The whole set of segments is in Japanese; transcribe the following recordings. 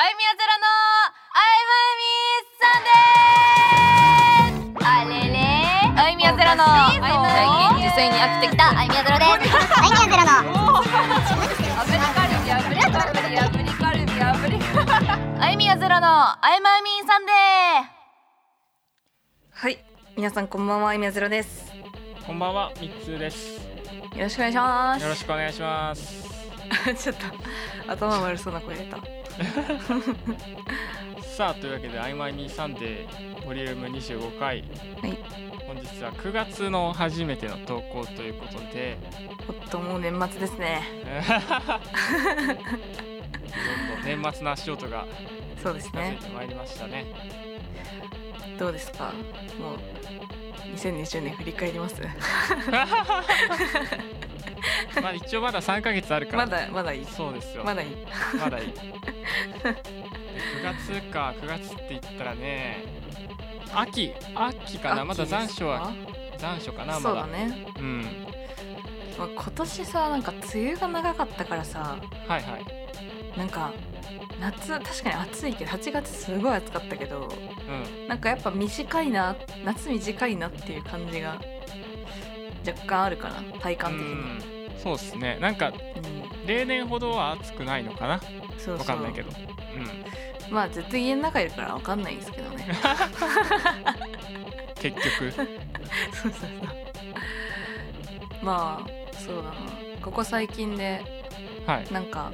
あいみやゼロのあいまみさんですあれれあいみやゼロの最近受精に飽きてきたあいみやゼロですアイミヤゼロのアフリカルビアフリカルビアフリカルビアフリカあいみやゼロのあいまみさんではい、皆さんこんばんは、イミヤゼロです。こんばんは、みっつーです。よろしくお願いします。よろしくお願いします。ちょっと頭悪そうな声出た。さあ、というわけで、あいまいみサンデーボリューム25回。はい。本日は9月の初めての投稿ということで、おっともう年末ですね。どんどん年末の足音がそうですね近づい。てまいりましたね。どうですか？もう2020年振り返ります？まあ一応まだ3ヶ月あるから。まだまだいい。そうですよ。まだいい。まだいい。で9月か、9月って言ったらね、秋、秋かな、まだ残暑は残暑かな、まだ。そうだね。うん。まあ今年さなんか梅雨が長かったからさ、はいはい。なんか夏確かに暑いけど8月すごい暑かったけど、うん。なんかやっぱ短いな夏短いなっていう感じが若干あるかな体感的に。うんそうですね。なんかうん。例年ほどは暑くないのかな？そうわかんないけど。まあずっと家の中いるからわかんないんですけどね。う ん結局。そうそうそう。まあそうだな。ここ最近ではい。なんか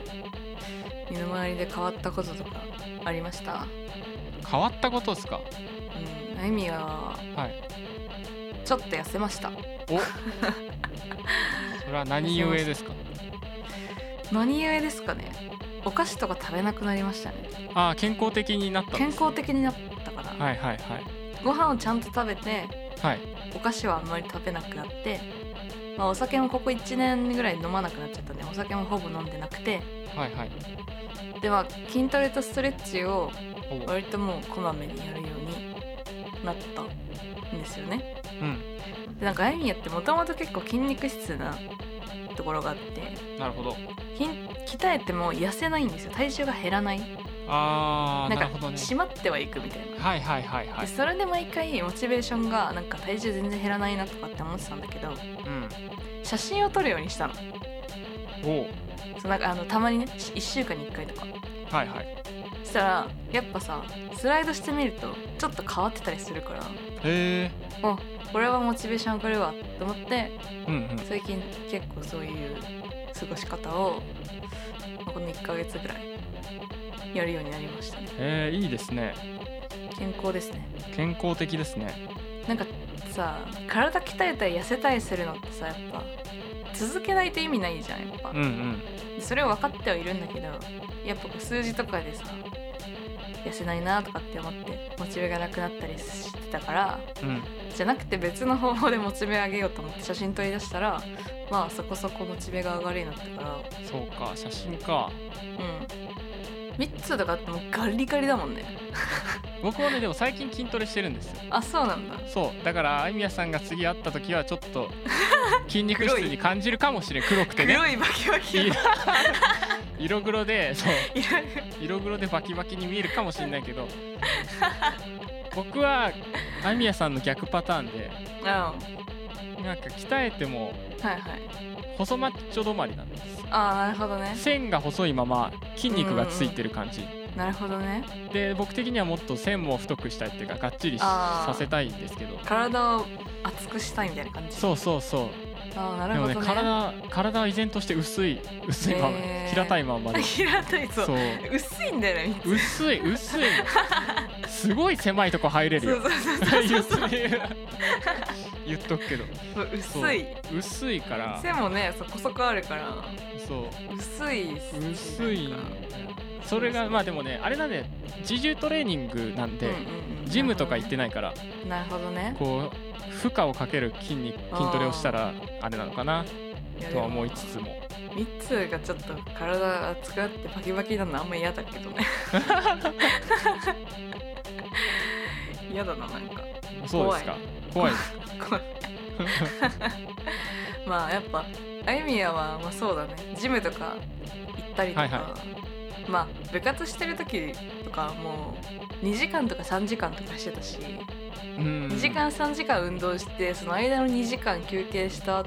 身の回りで変わったこととかありました？変わったことですか？うん。あゆみははい。ちょっと痩せました。お それは何故ですか何故ですかね？お菓子とか食べなくなりましたね。ああ健康的になったん健康的になったから、はいはいはい。ご飯をちゃんと食べてはい。お菓子はあんまり食べなくなって、まあ、お酒もここ1年ぐらい飲まなくなっちゃったんでお酒もほぼ飲んでなくて。はいはい。でまあ筋トレとストレッチをお割ともうこまめにやるようになったんですよね。うん。でなんかあゆみやってもともと結構筋肉質なところがあってなるほど。筋鍛えても痩せないんですよ。体重が減らない。ああなんかなるほどね。締まってはいくみたいな。はいはいはいはい。でそれで毎回モチベーションがなんか体重全然減らないなとかって思ってたんだけどうん。写真を撮るようにしたの。おう。そうなんかあのたまにね1週間に1回とか。はいはい。そしたらやっぱさスライドしてみるとちょっと変わってたりするからへえおこれはモチベーション上がるわと思ってうんうん。最近結構そういう過ごし方をまあこの1ヶ月ぐらいやるようになりましたね。えー、いいですね。健康ですね。健康的ですね。なんかさ体鍛えたり痩せたりするのってさやっぱ続けないと意味ないじゃんやっぱ、うんうん。それは分かってはいるんだけどやっぱ数字とかでさ痩せないなとかって思ってモチベがなくなったりしてたからうん。じゃなくて別の方法でモチベ上げようと思って写真撮り出したらまあそこそこモチベが上がるようになったから。そうか写真か。うん。3つとかってもうガリガリだもんね。僕もねでも最近筋トレしてるんですよ。あそうなんだ。そう。だからあいみやさんが次会った時はちょっと筋肉質に感じるかもしれん。黒くてね。黒いバキバキい色黒でそう。色黒。でバキバキに見えるかもしれないけど。僕はあいみやさんの逆パターンでろあなんか鍛えてもはいはい。細マッチョ止まりなんですああなるほどね。線が細いまま筋肉がついてる感じ。なるほどね。で僕的にはもっと線も太くしたいっていうかがっちりさせたいんですけど。体を厚くしたいみたいな感じ。そうそうそうああなるでもほどね。ね体体は依然として薄い薄いまま、平たいまま。で 平たいそう。薄いんだよね薄い薄い。の すごい狭いとこ入れるよ。そうそうそう言っそうそう。言っとくけど。薄い。薄いから。背もねそこそこあるから。そう。薄い薄いそれがまあでもねあれなんで自重トレーニングなんで、ジムとか行ってないから。なるほどね。こう負荷をかける筋肉筋トレをしたらあれなのかなとは思いつつも。ミッツーがちょっと体熱くなってバキバキなのあんま嫌だけどね。嫌だななんか。そうですか。怖い。怖い まあやっぱあゆみやはまあそうだね。ジムとか行ったりとか、はいはまあ部活してる時とかもう2時間とか3時間とかしてたし、うん。2時間3時間運動してその間の2時間休憩した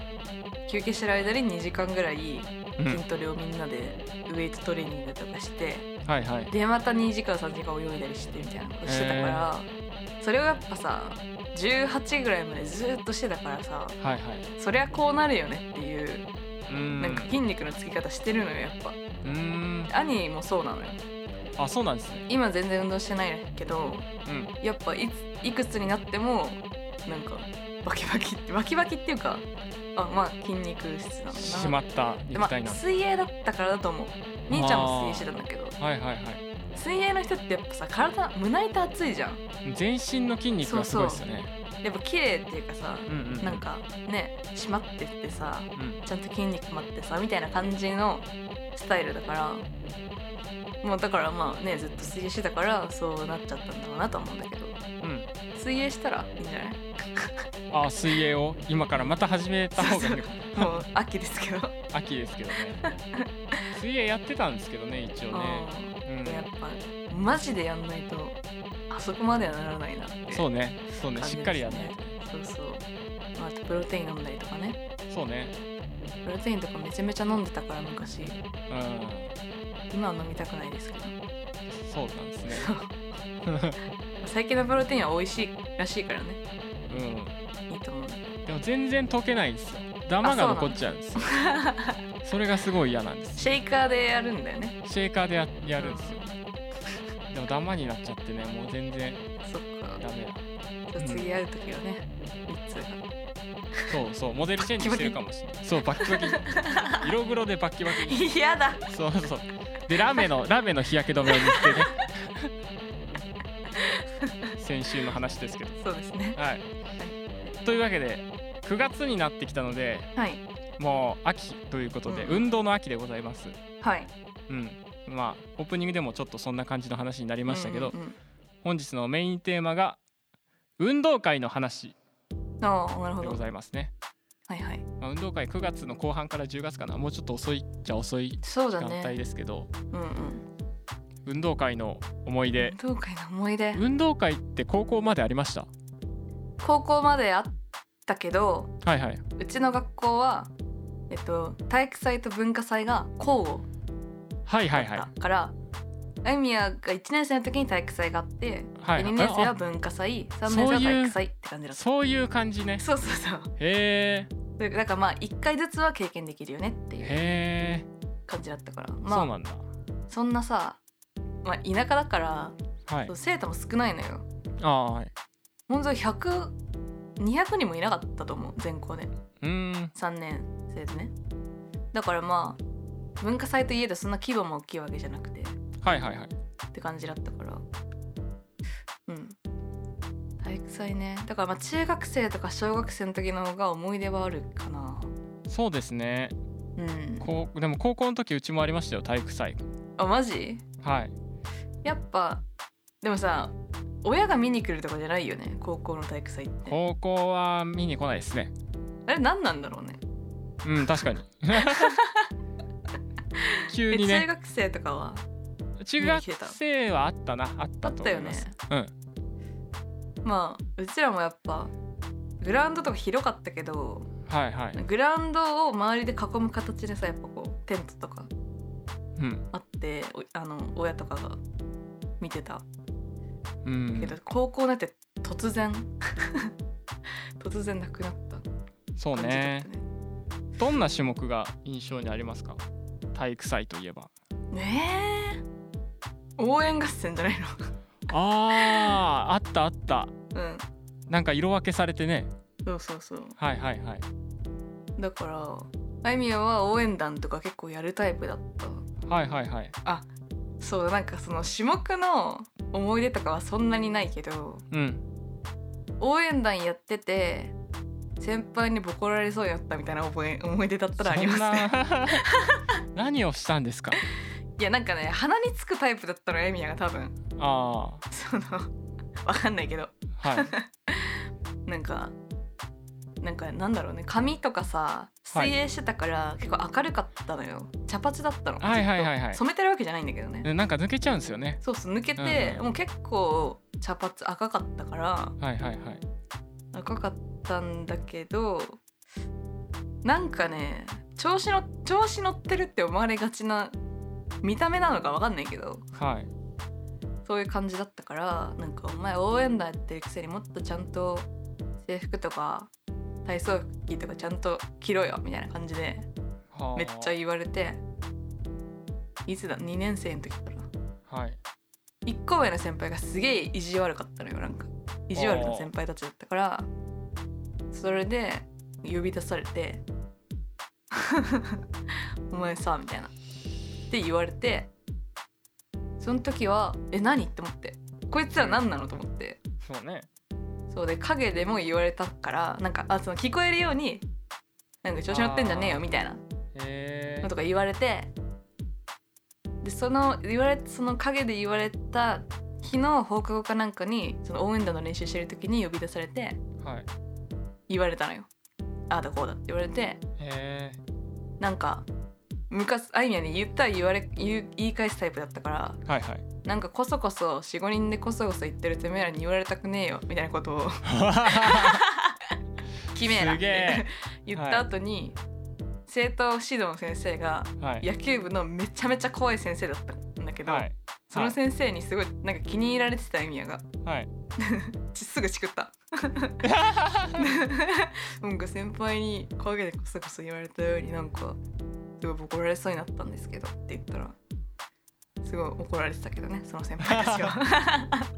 休憩してる間に2時間ぐらいうん。筋トレをみんなでウエイトトレーニングとかしてはいはい。でまた2時間3時間泳いだりしてみたいなことしてたから、それをやっぱさ18ぐらいまでずっとしてたからさはいはい。そりゃこうなるよねっていううん。なんか筋肉のつき方してるのよやっぱうん。兄もそうなのよ。あそうなんですね。今全然運動してないけどうん。やっぱいついくつになってもなんかバキバキってバキバキっていうかあまあ筋肉質なんだな。しまった肉なあ、水泳だったからだと思う。兄ちゃんも水泳してたんだけど。はいはいはい。水泳の人ってやっぱさ体胸板熱いじゃん。全身の筋肉がすごいですよね。やっぱ綺麗っていうかさうんうんなんかね締まってってさうん。ちゃんと筋肉もあってさみたいな感じのスタイルだから。もうだからまあねずっと水泳してたからそうなっちゃったんだろうなと思うんだけど。うん。水泳したらいいんじゃない？あ水泳を？今からまた始めた方がいいのか。もう秋ですけど。秋ですけどね。水泳やってたんですけどね一応ね。うん。やっぱマジでやんないとあそこまではならないなそうね。そうね。しっかりやんないと。そうそう、まあ、あとプロテイン飲んだりとかね。そうねプロテインとかめちゃめちゃ飲んでたから昔。うん。今は飲みたくないですけど。そうなんですね。最近のプロテインは美味しいらしいからね。うん。いいと思う。でも全然溶けないんですよ。ダマが残っちゃうんですよ。それがすごい嫌なんですシェイカーでやるんだよね。シェーカーでややるんですよ。でもダマになっちゃってねもう全然そっか。ダメだ。次会う時はね3つがそうそうモデルチェンジしてるかもしれない。そうバッキバキ。色黒でバッキバキ。に嫌だ。そうそう。でラメのラメの日焼け止めを塗ってね。先週の話ですけど。そうですね。はい。というわけで9月になってきたのではい。もう秋ということで、うん。運動の秋でございます。はい。うん。まあオープニングでもちょっとそんな感じの話になりましたけど、うんうんうん。本日のメインテーマが運動会の話ああなるほど。でございますね、はいはい。まあ、運動会9月の後半から10月かな。もうちょっと遅いっちゃ遅いそうだ時間帯ねですけど、うんうん。運動会の思い出。運動会の思い出？運動会って高校までありました？高校まであったけどはいはい。うちの学校はえっと体育祭と文化祭が交互はいはいはい。たからあゆみやが1年生の時に体育祭があって、はい。で2年生はあ文化祭3年生は体育祭って感じだったそういう感じね。そうそうそう。へえ。でだからまあ1回ずつは経験できるよねっていう感じだったから。そうまあなんだ。そんなさ、まあ、田舎だからはい。そう生徒も少ないのよ。ああはい。本当100200人もいなかったと思う全校で。うーん。3年生でね。だからまあ文化祭といえどそんな規模も大きいわけじゃなくてはいはいはい。って感じだったから。うん。体育祭ね。だからまあ中学生とか小学生の時の方が思い出はあるかな。そうですね。うん。こうでも高校の時うちもありましたよ体育祭。あマジ？はい。やっぱでもさ親が見に来るとかじゃないよね高校の体育祭って。高校は見に来ないですね。あれ何なんだろうね。うん確かに。急えにね。中学生とかは？中学生はあったなあったと思います。うん。まあうちらもやっぱグラウンドとか広かったけどはいはい。グラウンドを周りで囲む形でさやっぱこうテントとかうん。あっておあの親とかが見てた。うん。けど、高校になって突然 突然なくなった。そう感じだったね。どんな種目が印象にありますか？体育祭といえば。ねえ応援合戦じゃないの。あーあったあった。うん。なんか色分けされてね。そうそうそう。はいはいはい。だからあいみやは応援団とか結構やるタイプだった。はいはいはい。そうなんかその種目の思い出とかはそんなにないけどうん。応援団やってて先輩にボコられそうになったみたいな覚え思い出だったらありますね。そんな。何をしたんですか？いやなんかね鼻につくタイプだったのエミヤが多分。あその わかんないけど。あはい。なんかなんかなんだろうね髪とかさはい。水泳してたから、結構明るかったのよ。茶髪だったのはいはいはいはい。染めてるわけじゃないんだけどね。でなんか抜けちゃうんですよね。そうそう抜けて、うんうん。もう結構茶髪赤かったから。はいはいはい。赤かったんだけどなんかね調子の調子乗ってるって思われがちな見た目なのかわかんないけどはい。そういう感じだったからなんかお前応援団やってるくせにもっとちゃんと制服とか体操着とかちゃんと着ろよみたいな感じではあ。めっちゃ言われていつだ？2年生の時からはい。1個上の先輩がすげえ意地悪かったのよなんか。意地悪な先輩たちだったからそれで呼び出されて「お前さ」みたいなって言われてその時は「え何?」って思って。こいつら何なの？と思って。そうね。そうで影でも言われたからなんかあその聞こえるようになんか調子乗ってんじゃねえよみたいな。えのとか言われてでその言われその陰で言われた日の放課後かなんかにその応援団の練習してる時に呼び出されてはい。言われたのよ。ああだこうだって言われてへえなんか昔あいみやに言ったら言われ言う言い返すタイプだったからはいはい。なんかこそこそ45人でこそこそ言ってるてめえらに言われたくねえよみたいなことを 決めえなっすげてえ。言った後に、生徒指導の先生がはい。野球部のめちゃめちゃ怖い先生だったんだけど、はい。その先生にすごいなんか気に入られてたエミヤがはい。ち すぐチクった。なんか先輩に陰でこそこそ言われたようになんかすごい怒られそうになったんですけどって言ったらすごい怒られてたけどねその先輩たちは。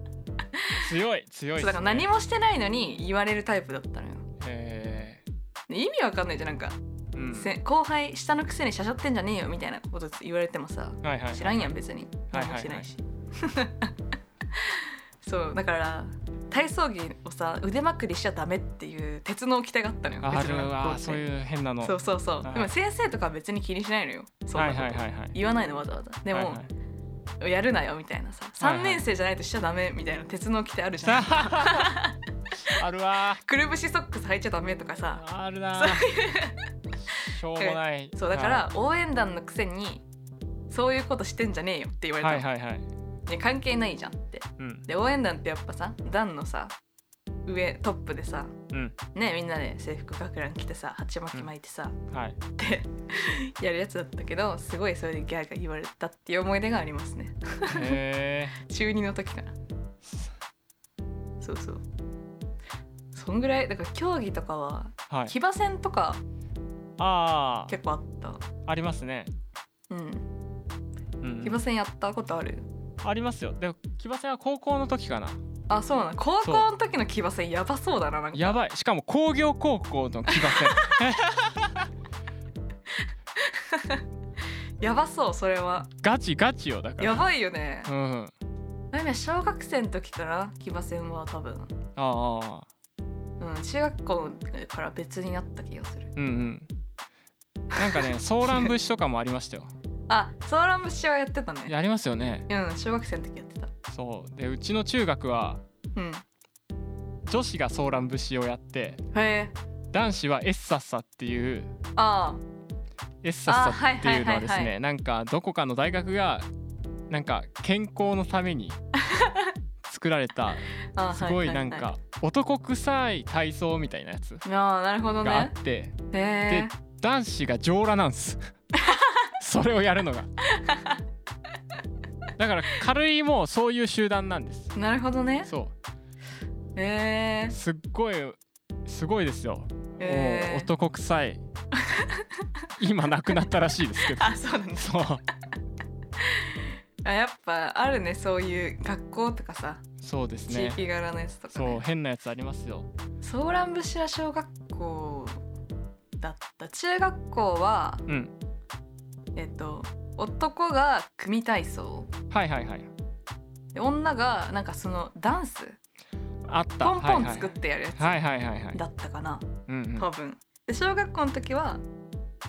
強い強いそうだから何もしてないのに言われるタイプだったのよ。へで意味わかんないじゃんなんか、えうん。せ後輩下のくせにしゃしゃってんじゃねえよみたいなこと言われてもさはいはい知らんやん別に。はいはい何もしてないしそうだから体操着をさ腕まくりしちゃダメっていう鉄の掟があったのよある。わそういう変なの。そうそうそう、はいでも先生とかは別に気にしないのよそんはないこと、はいはいはい言わないのわざわざ。でも、はいはい。やるなよみたいなさ。はいはい。3年生じゃないとしちゃダメみたいな鉄の掟あるじゃん、あるわくるぶしソックス履いちゃダメとかさ。あるなしょうもない。そうだから応援団のくせにそういうことしてんじゃねえよって言われたの、はいはいはいね関係ないじゃんって。うん。で応援団ってやっぱさ団のさ上トップでさうん。ねみんなで制服学ラン着てさ鉢巻き巻いてさ、はい。って やるやつだったけどすごいそれでギャーギャー言われたっていう思い出がありますね。へ 中2の時かなそうそう。そんぐらいだから競技とかはえはい。騎馬戦とかああ結構あった。ありますね。うん。うん。騎馬戦やったことある？ありますよ。でも騎馬戦は高校の時かな。あそうなの高校の時の騎馬戦やばそうだななんか。やばい。しかも工業高校の騎馬戦。やばそうそれは。ガチガチよだから。やばいよね。うん。小学生の時から？騎馬戦は多分。ああ。うん中学校から別になった気がする。うんうん。なんかね ソーラン節とかもありましたよあソーラン節はやってたね。やりますよね。うん小学生の時やってた。そう。でうちの中学はうん。女子がソーラン節をやって男子はエッサッサっていうあエッサッサっていうのはですねなんかどこかの大学がなんか健康のために 作られたすごいなんか男臭い体操みたいなやつああなるほどがあっねてへえ。男子が上裸なんですそれをやるのが。だから軽いもうそういう集団なんです。なるほどね。そへえ。うすっごいすごいですよ、へー男臭い。今亡くなったらしいですけど。あそうなんだ。そう。あやっぱあるねそういう学校とかさ。そうです地ね域柄のやつとかそうね変なやつありますよ。ソーラン節は小学校だった。中学校はうんえっと男が組体操。はいはいはい。で女がなんかそのダンス。あった。ポンポンはい作ってやるやつ。はいはいはいはい。だったかな。うんうん。多分。で小学校の時は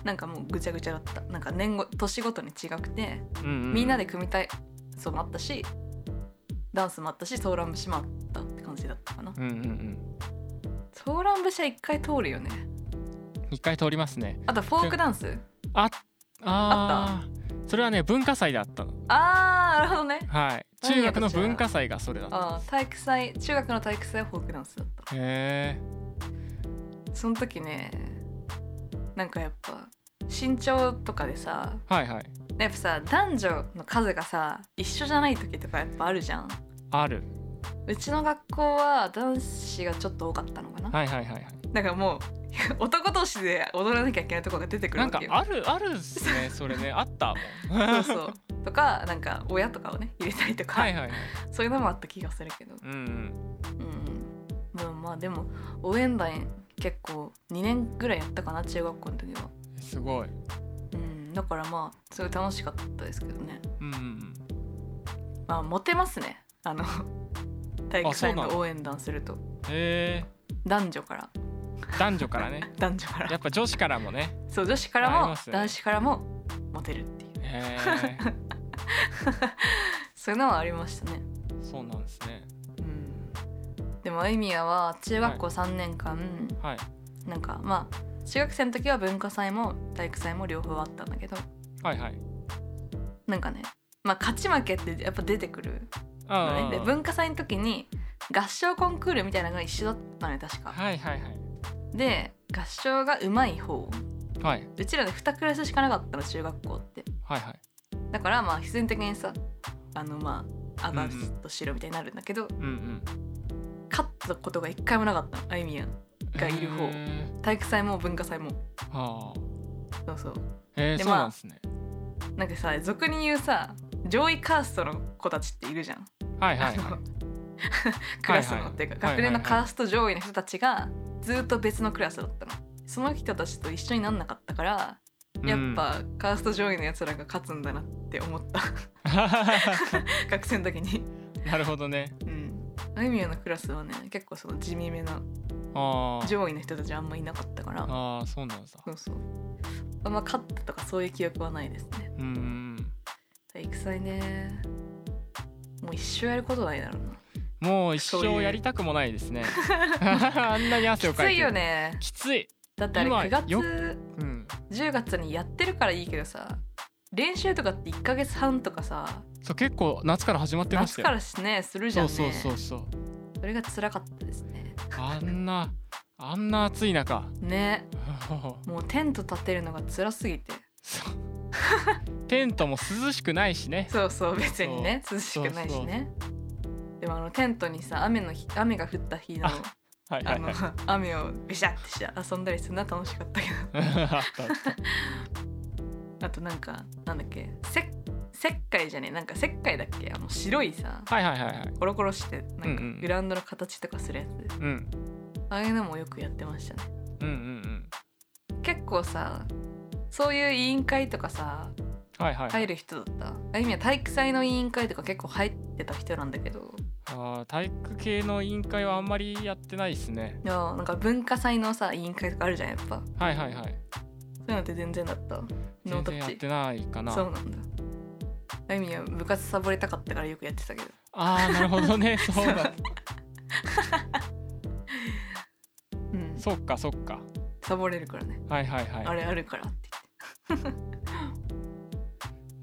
なんかもうぐちゃぐちゃだった。なんか年後年ごとに違くてうんうんみんなで組体操もあったしダンスもあったしソーラン節もあったって感じだったかな。うんうんうん。トーラン節は一回通るよね。一回通りますね。あとフォークダンス。ああー。それはね文化祭であったの。あーなるほどね。はい。何中学の文化祭がそれだった。あー体育祭中学の体育祭はフォークダンスだったへその時ねなんかやっぱ身長とかでさえはいはい。やっぱさ男女の数がさ一緒じゃない時とかやっぱあるじゃん。ある。うちの学校は男子がちょっと多かったのかな、はいはいはいはい。だからもう 男同士で踊らなきゃいけないところが出てくるなんかわけよあるあるっすねそれね。あったもん。そうそう。とかなんか親とかをね入れたりとか、はいはいはい。そういうのもあった気がするけど。うんうん。うんまあまあでも応援団結構2年ぐらいやったかな中学校の時は。すごい。うん。だからまあすごい楽しかったですけどね。うんうんうん。まあモテますね。あの体育祭の応援団すると。へえ男女から男女からね。男女から。やっぱ女子からもね。そう女子からも、ね。男子からもモテるっていう。そういうのはありましたね。そうなんですね。うん。でもあいみやは中学校3年間、はい。なんかまあ中学生の時は文化祭も体育祭も両方あったんだけど。はいはい。なんかねまあ勝ち負けってやっぱ出てくるのあねで文化祭の時に合唱コンクールみたいなのが一緒だったのよ確か。はいはいはいで合唱が上手い方。はい。うちらで2クラスしかなかったの中学校って。はいはい。だからまあ必然的にさあのまあ赤と白みたいになるんだけど、うんうん。勝ったことが一回もなかったの。あいみやんがいる方。へ体育祭も文化祭も。ーはそうそう。あへえでそうなんですね。なんかさ俗に言うさ上位カーストの子たちっているじゃん。はいはいあのはい クラスの、っていうか学年のカースト上位の人たちがずっと別のクラスだったの。その人たちと一緒になんなかったからやっぱカースト上位のやつらが勝つんだなって思った。学生の時に。なるほどね。うん。あゆみやのクラスはね結構その地味めな上位の人たちあんまいなかったから。あーそうなんだ。そうそう。あんま勝ったとかそういう記憶はないですね。うんうん体育祭ね。もう一生やることないだろうなもう一生やりたくもないですね。あんなに汗をかいて。きついよね。きつい。だってあれ今9月ようん。10月にやってるからいいけどさ練習とかって1ヶ月半とかさ。そう結構夏から始まってましたよ。夏からしねするじゃんね。そうそうそうそう。それが辛かったですね。あんなあんな暑い中。ね。もうテント立てるのが辛すぎて。そう。テントも涼しくないしね。そうそう別にね。涼しくないしねでもあのテントにさ雨の日雨が降った日のはいはあのいはい。あ 雨をビシャってして遊んだりするのは楽しかったけど。あとなんかなんだっけせ石灰じゃねえなんか石灰だっけあの白いさはいはいはいはい。コロコロしてなんかグラウンドの形とかするやつ、うん。ああいうのもよくやってましたね。うんうんうん。結構さそういう委員会とかさはいはい、入る人だった？あゆみは体育祭の委員会とか結構入ってた人なんだけどあー体育系の委員会はあんまりやってないですね。いやなんか文化祭のさ委員会とかあるじゃんやっぱ。はいはいはい。そういうのって全然だった？ノ全然やってないかな。そうなんだ。あゆみは部活サボりたかったからよくやってたけど。ああなるほどね。そうだ うん。そっかそっか。サボれるからね、はいはいはい。あれあるからって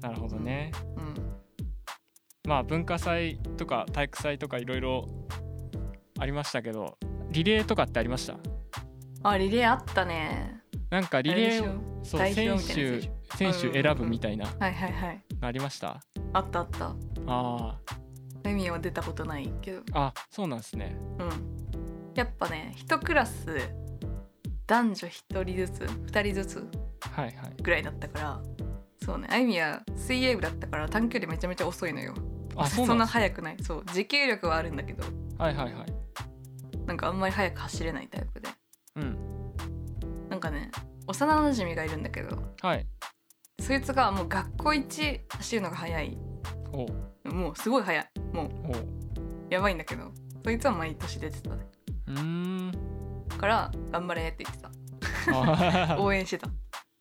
なるほどね。言ってまあ文化祭とか体育祭とかいろいろありましたけどリレーとかってありました？うんあリレーあったね。なんかリレーそう選手し選手選ぶみたいな。はいはいはい。のありました？あったあった。ああゆみは出たことないけど。ーあそうなんですね。うん。やっぱね一クラス男女一人ずつ二人ずつはいはい。ぐらいだったから。そうね。あゆみは水泳部だったから短距離めちゃめちゃ遅いのよあそんな速くない？そう。持久力はあるんだけど。はいはいはい。なんかあんまり速く走れないタイプで。うん。なんかね幼馴染がいるんだけど。はい。そいつがもう学校一走るのが速い。おう。もうすごい速い。もうおう。やばいんだけど。そいつは毎年出てた。ねうーん。だから頑張れって言ってあた 応援してた。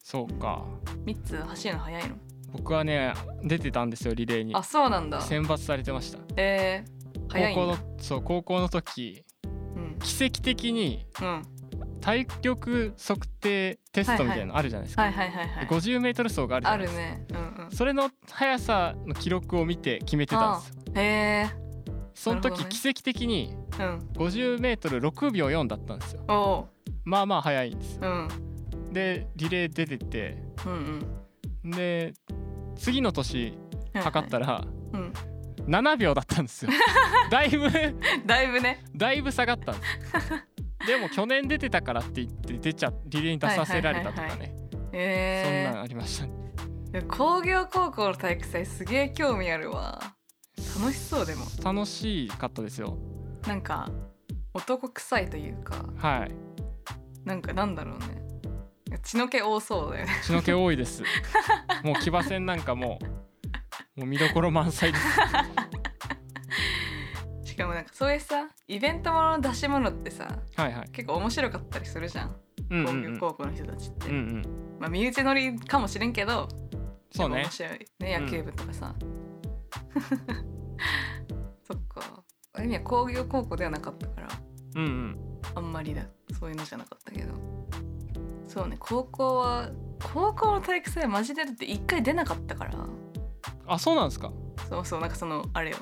そうか。ミッツ走るの速いの僕はね出てたんですよリレーに。あそうなんだ。選抜されてました。えー、高校のそう高校の時うん。奇跡的にうん。体力測定テストみたいなのあるじゃないですか、はいはいはいはい。50m 走があるじゃあるないですか。ね。うんうん。それの速さの記録を見て決めてたんですよ。へえ。その時ね。奇跡的にうん。50m6 秒4だったんですよ。まあまあ速いんですよ。うん。でリレー出てってうんうんで次の年測ったららうん。7秒だったんですよ。だいぶだいぶね。だいぶ下がったんです。でも去年出てたからって言って出ちゃリレーに出させられたとかはいはいねそんえなんありましたね。え工業高校の体育祭すげえ興味あるわ。楽しそうでも。楽しかったですよ。なんか男臭いというか。はい。なんかなんだろうね血の気多そうだよね。血の気多いです。もう騎馬戦なんかもうもう見どころ満載です。しかもなんかそういうさイベントものの出し物ってさはいはい。結構面白かったりするじゃん。工うんうんうん。業高校の人たちって、うんうん。まあ身内乗りかもしれんけどそうね。面白いねうん。野球部とかさ、そっか。ある意味は工業高校ではなかったからうんうん。あんまりだ。そういうのじゃなかったけどそうね高校は高校の体育祭マジでだって一回出なかったから。あそうなんですか？そうそうなんかそのあれよ。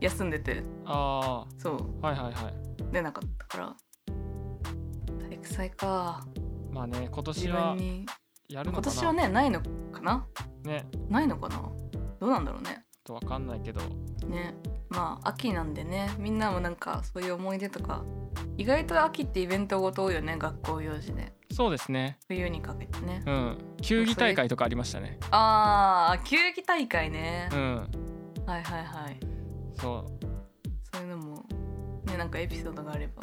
休んでて。あそう。あはいはいはい。出なかったから。体育祭か。まあね今自年は分に。やるのかな？今年はねないのかな？ね。ないのかな？どうなんだろうね。とわかんないけど。ね。まあ秋なんでね。みんなもなんかそういう思い出とか。意外と秋ってイベントごと多いよね学校行事でそうですね。冬にかけてね。うん。球技大会とかありましたね。あー球技大会ね。う、ん。はいはいはい。そう。そういうのもねなんかエピソードがあれば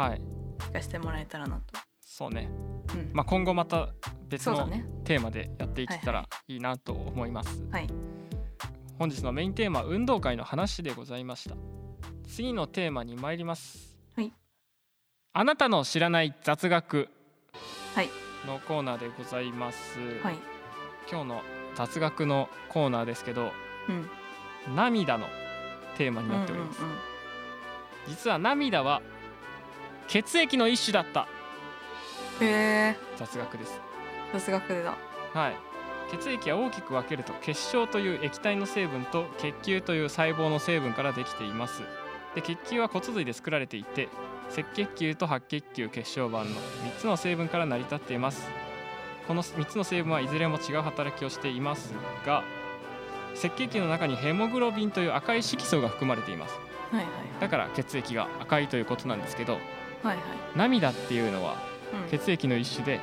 はい。聞かせてもらえたらなと。そうね。うん。まあ今後また別のテーマでやっていけたらいい。なと思います、はい。本日のメインテーマ運動会の話でございました。次のテーマに参ります。はい。あなたの知らない雑学。はいのコーナーでございます、はい。今日の雑学のコーナーですけどうん。涙のテーマにうんうんなっております、うん実は涙は血液の一種だった。へえ雑学です。雑学でだ。はい。血液は大きく分けると血小という液体の成分と血球という細胞の成分からできています。で血球は骨髄で作られていて赤血球と白血球血小板の3つの成分から成り立っています。この3つの成分はいずれも違う働きをしていますが赤血球の中にヘモグロビンという赤い色素が含まれています。はいはい。だから血液が赤いということなんですけどはいはい。涙っていうのはうん。血液の一種で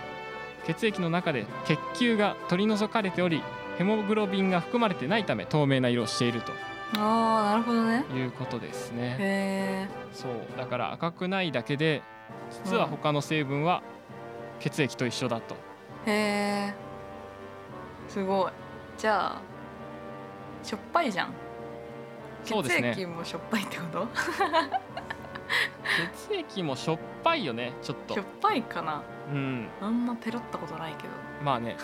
血液の中で血球が取り除かれておりヘモグロビンが含まれてないため透明な色をしているとああなるほどね。いうことですね。へえそうだから赤くないだけで実は他の成分は血液と一緒だと、へえすごい。じゃあしょっぱいじゃん。そうですね。血液もしょっぱいってこと？血液もしょっぱいよねちょっと。しょっぱいかな。うん。あんまペロったことないけど。まあね。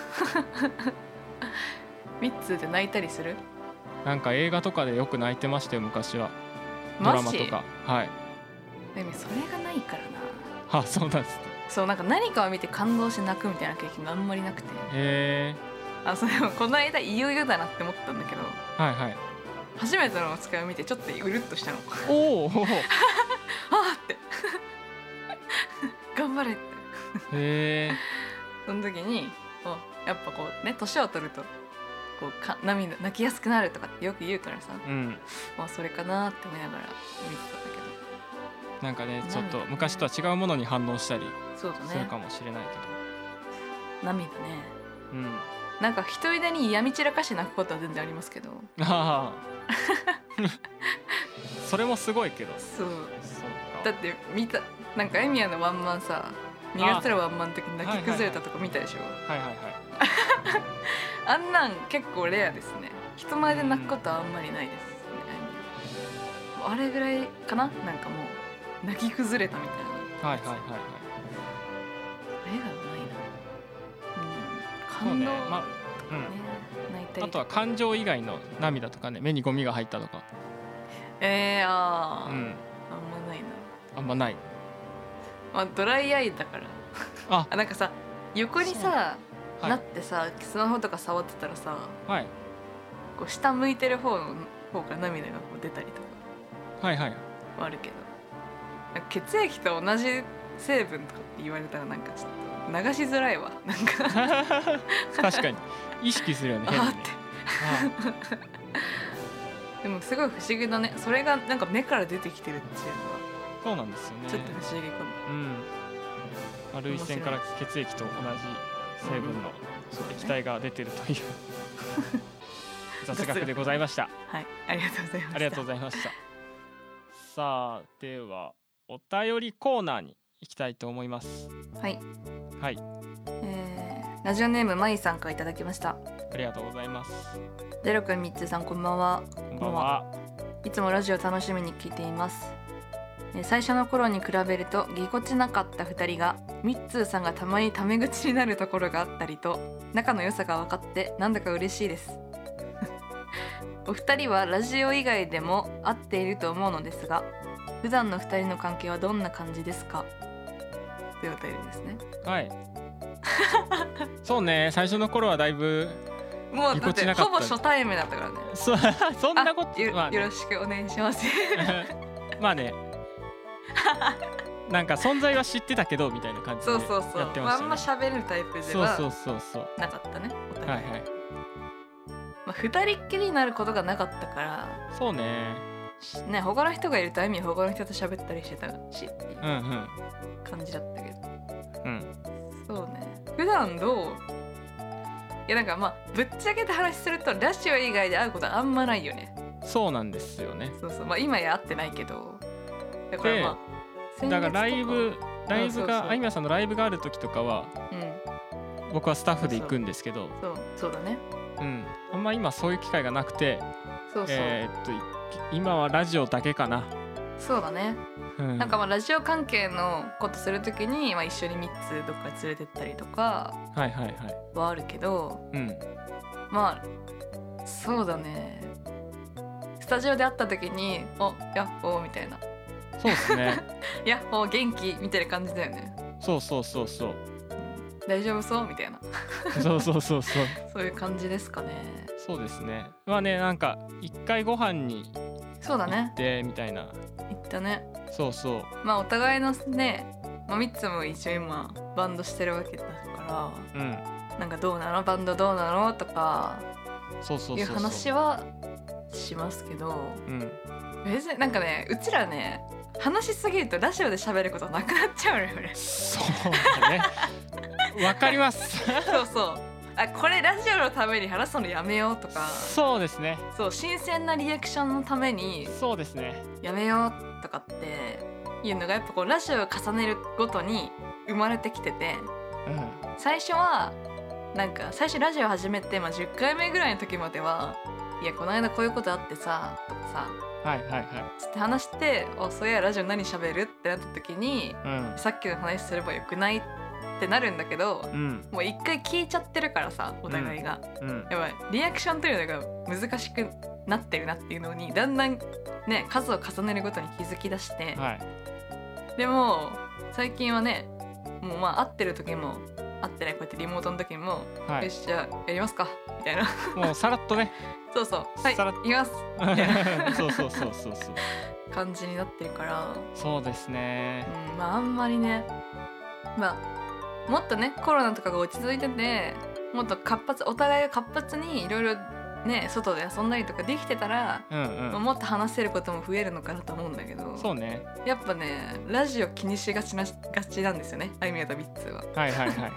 ミッツーで泣いたりする？なんか映画とかでよく泣いてましたよ昔は。ドラマとか。はい。でもそれがないからな。あそうなんですね。そうなんか何かを見て感動して泣くみたいな経験があんまりなくて。へえ。あそうでもこの間いよいよだなって思ったんだけど。はいはい。初めてのお使いを見てちょっとうるっとしたの。おお あーって。頑張れって。へえ。その時にやっぱこうね年を取るとこうか涙泣きやすくなるとかってよく言うからさ。うん。まあそれかなって思いながら見てたんだけなんかね涙ねちょっと昔とは違うものに反応したりするかもしれない涙ね。けど、うん。なんか一人でに嫌み散らかして泣くことは全然ありますけど。ああ それもすごいけど。そう。だって見たなんかエミヤのワンマンさ2月のワンマンの時に泣き崩れたとこ見たでしょ、はいはいはい あんなん結構レアですね。人前で泣くことはあんまりないですね、あれぐらいかな？なんかもう泣き崩れたみたいな。はいはいはい。はいあれがないな。そうん。感動、まあうん。ね泣いたり。あとは感情以外の涙とかね。目にゴミが入ったとか、えー、あー、うん、あんまないな。あんまない。まあ、ドライアイだから。あ。あなんかさ横にさ、はい。なってさスマホとか触ってたらさはい。こう下向いてる方の方から涙がこう出たりとか。はいはい。はあるけど。血液と同じ成分とかって言われたらなんかちょっと流しづらいわ。なんか。確かに。意識するよね。変にね。でもすごい不思議だね。それがなんか目から出てきてるっていうのは。あそうなんですよね。ちょっと不思議かも、うん。まあ涙腺から血液と同じ成分の液体が出てるという。雑学でございました。はいありがとうございました。ありがとうございました。さあではお便りコーナーに行きたいと思います。はい、はい。えー、ラジオネームまいさんからいただきました。ありがとうございます。ゼロくんみっつーさんこんばんは。こんばんは。いつもラジオ楽しみに聞いています。えー最初の頃に比べるとぎこちなかった2人がミッツーさんがたまにタメ口になるところがあったりと仲の良さが分かってなんだか嬉しいです。お二人はラジオ以外でも会っていると思うのですが普段の二人の関係はどんな感じですか？というお便りですね。はい。そうね最初の頃はだいぶもうだってぎこちなかった。ほぼ初対面だったからね。そそんなことまあね。よろしくお願いします。まあね なんか存在は知ってたけどみたいな感じでそうそうそう、やってまあ、あましたねんま喋るタイプではそうそうそうそう。なかったねお互い、はいはい。まあ、二人っきりになることがなかったから。そうね。ね他の人がいるとあ意味他の人と喋ったりしてたしうんうん感じだったけど。うんそうね。普段どう？いやなんかまあぶっちゃけた話するとラジオ以外で会うことあんまないよね。そうなんですよね。そうそう。まあ今や会ってないけどだからまあだからライブライブがあいみやさんのライブがある時とかはうん。僕はスタッフで行くんですけどそうそうだね。うん。あんま今そういう機会がなくてそうそう、えーっとい今はラジオだけかな、そうだね。うん、なんかまあラジオ関係のことするときに、まあ、一緒に3つどっか連れてったりとかはいはいはい。はあるけどうん。まあそうだね。スタジオで会った時に「おヤッホー」みたいなそうですね「ヤッホー元気」みたいな感じだよね。そうそうそうそう「大丈夫そう?」みたいな。そうそうそうそう。そういう感じですかね。そうですね。まあねなんか一回ご飯に行そうだね。ってみたいな。言ったね。そうそう。まあお互いのね、まあ、3つも一緒に今バンドしてるわけだかうん。らなんかどうなの？バンドどうなの？とかそうそうそうそう。いう話はしますけど。うん。別になんかねうちらね話しすぎるとラジオで喋ることなくなっちゃうのよねそうだね。わかります。そうそう。あこれラジオのために話すのやめようとか。そうですね。そう新鮮なリアクションのためにそうですね。やめようとかっていうのがやっぱこうラジオを重ねるごとに生まれてきてて。うん。最初はなんか最初ラジオ始めて、まあ、10回目ぐらいの時まではいやこの間こういうことあってさとかさはいはいはい。つって話して「おそういやラジオ何喋る?」ってなった時にうん。さっきの話すればよくない？ってなるんだけどうん。もう一回聞いちゃってるからさお互いが、うん。やばい。リアクションというのが難しくなってるなっていうのにだんだんね数を重ねるごとに気づき出して、はい。でも最近はねもうまあ会ってる時も会ってないこうやってリモートの時も、はい。よしじゃあやりますか。みたいな。もうさらっとね。そうそう。はいさらっ行きます。そうそうそうそうそう。感じになってるから、そうですね。うん、まああんまりねまあもっとねコロナとかが落ち着いててもっと活発お互いが活発にいろいろね外で遊んだりとかできてたら、うんうん。もっと話せることも増えるのかなと思うんだけど。そうね。やっぱねラジオ気にしがちながちなんですよねあいみやとビッツは。はいはいはいはい。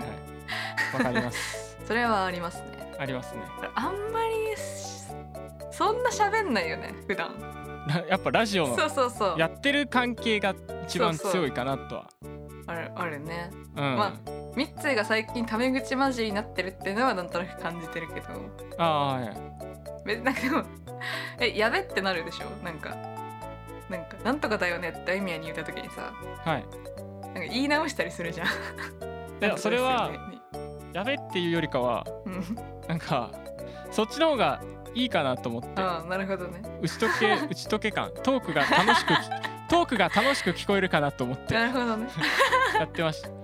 わかります。それはありますね。ありますね。あんまりしそんな喋んないよね普段。らやっぱラジオのそうそうそう。やってる関係が一番強いかなとはあるあるね。うん。まミッツーが最近タメ口混じりになってるっていうのはなんとなく感じてるけど。ああはい。別になんかでもえやべってなるでしょ？なんか。なんかなんとかだよねってあいみやに言った時にさ。はい。なんか言い直したりするじゃん。いやそれはやべっていうよりかはうん。なんかそっちの方がいいかなと思って。ああなるほどね。打ち解け打ち解け感。トークが楽しくトークが楽しく聞こえるかなと思って。なるほどね。やってました。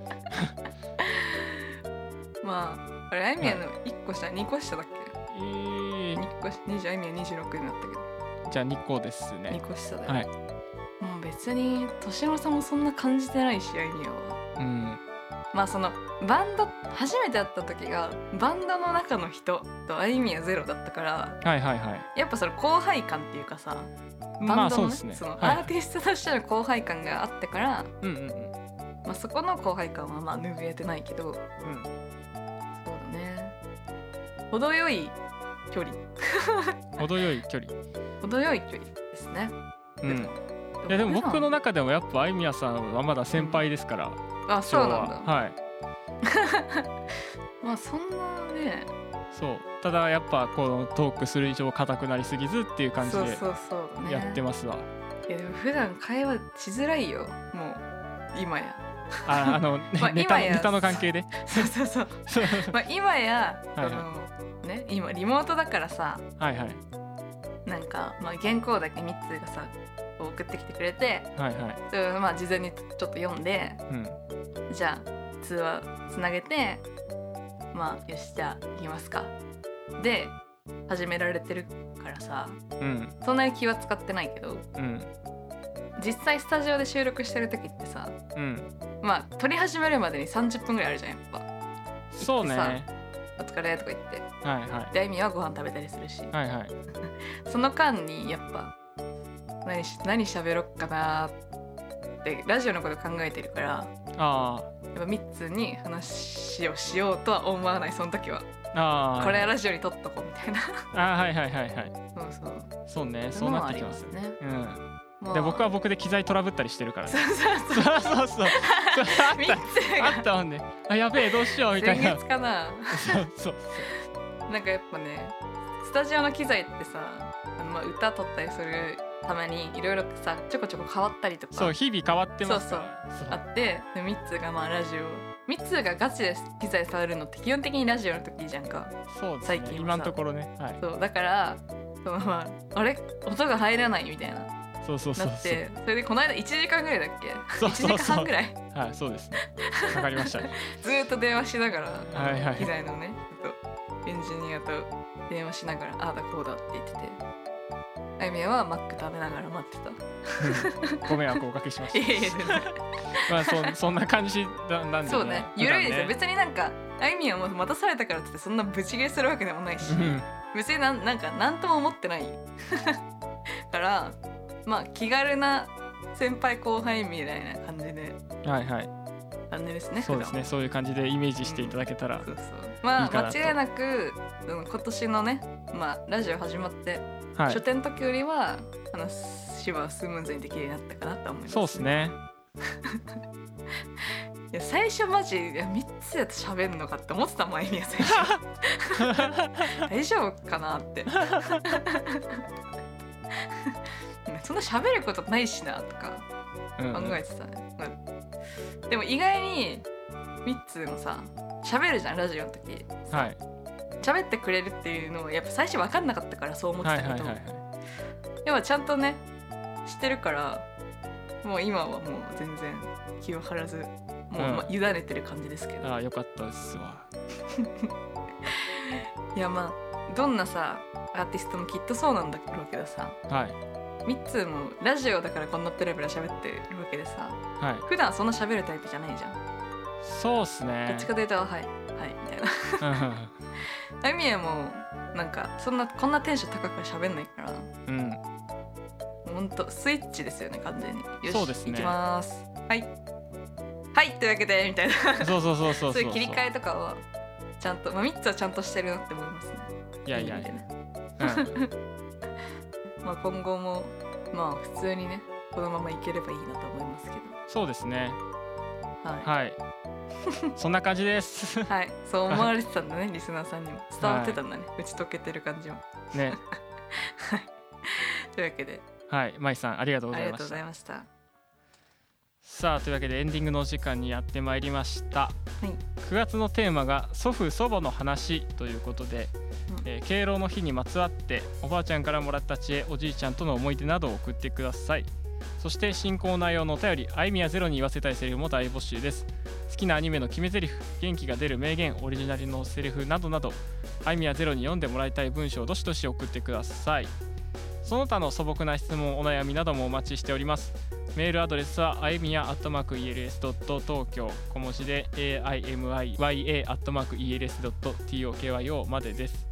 まああれあいみやの1個下2個下だっけ？えー、2個下20あいみや26になったけど。じゃあ2個です2ね個下だよ、はい。もう別に年の差もそんな感じてないしあいみやは。うんまあそのバンド初めて会った時がバンドの中の人とあいみやゼロだったからはいはいはい。やっぱその後輩感っていうかさバまあンドの,、ねそうですね。そのアはい。ーティストとしての後輩感があってから、うんうんうん。まあ、そこの後輩感はまあ拭えてないけどそううんだね。程よい距離。程よい距離。程よい距離ですね。うん。いやでも僕の中でもやっぱあいみやさんはまだ先輩ですから、あそうなんだ。ははい。まあそんなね。そう。ただやっぱこのトークする以上硬くなりすぎずっていう感じでそうそうそうだね。やってますわ、いやでも普段会話しづらいよ。もう今や。ああの、まあネタネタの関係で。そうそうそう。まあ今やそはい。のね今リモートだからさ。はいはい。なんか、まあ、原稿だけ3つがさ送ってきてくれて。はいはい。それをまあ事前にちょっと読んで。うんじゃあ通話つなげてまあよしじゃあ行きますか。で始められてるからさ。うん。そんなに気は使ってないけどうん。実際スタジオで収録してる時ってさうん。まあ撮り始めるまでに30分ぐらいあるじゃんやっぱ。そうね。はい「お疲れ」とか言って。はいであいみはご飯食べたりするし。はいはい。その間にやっぱ何し何喋ろっかなってラジオのこと考えてるからあやっぱ3つに話をしようとは思わないその時は。あこれはラジオに撮っとこうみたいな。あーはいはいはいはい。そうそう。そうねそうなってきますね。うん。まあ。で僕は僕で機材トラブったりしてるから。ねそうそう。そうそうそう。あっ3たあつったもんね。あやべえどうしようみたい先な月かな。そうそう。なんかやっぱねスタジオの機材ってさあのまあ歌撮ったりするためにいろいろさちょこちょこ変わったりとか。そう日々変わってますから。そうあってでミッツーがまあラジオ。ミッツーがガチで機材触るのって基本的にラジオの時じゃんか。そうね。最近今のところね。はい。そう。だからそのまああれ？音が入らないみたいな。そうそうそうそう。なってそれでこの間1時間ぐらいだっけ？そう1時間そう。そう半ぐらい。はいそうです。ねかかりました。ね ずーっと電話しながら、はいはい。機材のねエンジニアと電話しながらああだこうだって言っててあゆみやはマック食べながら待ってた。ご迷惑をおかけしました。まあそ そんな感じだなんでねそうね。ゆるいですよ、普別になんかあゆみやも待たされたからってそんなブチ切れするわけでもないし、段ね別になんなんか何とも思ってない。からまあ気軽な先輩後輩みたいな感じで。うんはいですねそうですねそういう感じでイメージしていただけたらそうそう。まあ間違いなくうん今年のねまあラジオ始まって、はい。の時よりは話はスムーズにできるようになったかなと思いますそうですね。いや最初マジいや3つやって喋んのかって思ってたもんあゆみや最初大丈夫かなって。そんな喋ることないしなとかうん。考えてたね、うんでも意外に3つもさ喋るじゃんラジオの時。はい。喋ってくれるっていうのをやっぱ最初分かんなかったからそう思ってはたけど、いはいはいはい。でもちゃんとね知ってるからもう今はもう全然気を張らずもう、うん。まあ、委ねてる感じですけど、ああよかったですわ。いやまあどんなさアーティストもきっとそうなんだろうけどさ。はいミッツーもラジオだからこんなペラペラ喋ってるわけでさはい。普段そんな喋るタイプじゃないじゃん、そうっすね。どっちかというとはいはいみたいな。うん。あゆみやもなんかそんなこんなテンション高く喋んないからうんほんとスイッチですよね完全に。よしそうですね。行きます。はい。はいというわけでみたいな。そうそうそうそうそう。いう切り替えとかはちゃんと、まあ、3つはちゃんとしてるなって思いますね。いやいやいい意味でねうんまあ今後もまあ普通にねこのままいければいいなと思いますけど。そうですね。ははい。そんな感じです。い、はい、そう思われてたんだねリスナーさんにも。伝わってたんだね、打ち解けてる感じも。ね。というわけで。はい。まいさんありがとうごありがとうございましたざいましたさあというわけでエンディングのお時間にやってまいりました、い。9月のテーマが祖父祖母の話ということでえー敬老の日にまつわっておばあちゃんからもらった知恵おじいちゃんとの思い出などを送ってください。そして進行内容のお便りあいみやゼロに言わせたいセリフも大募集です。好きなアニメの決め台詞元気が出る名言オリジナルのセリフなどなどあいみやゼロに読んでもらいたい文章をどしどし送ってくださいその他の素朴な質問お悩みなどもお待ちしております。メールアドレスはあいみや @els.tokyo 小文字で aimya アットマーク els.tokyo までです。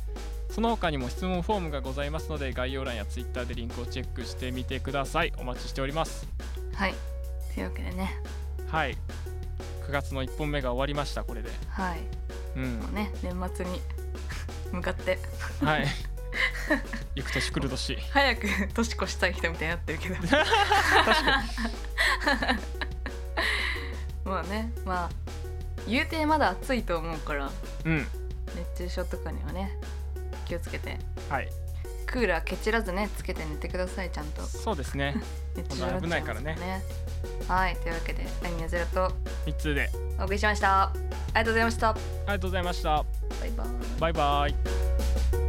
その他にも質問フォームがございますので概要欄やツイッターでリンクをチェックしてみてください。お待ちしております。はい。というわけでね。はい。9月の1本目が終わりましたこれで。はい。うん。もうね年末に 向かって。はい行く年来る年。早く年越したい人みたいになってるけど。確かまあねまあ言うてまだ暑いと思うからにうん。熱中症とかにはね気をつけて。はい。クーラーケチらずねつけて寝てくださいちゃんと。そうですね。熱中症に危ないからね。はいというわけでアイミヤゼロと3つで。お送りしました。ありがとうございました。ありがとうございました。バイバイ。バイバイ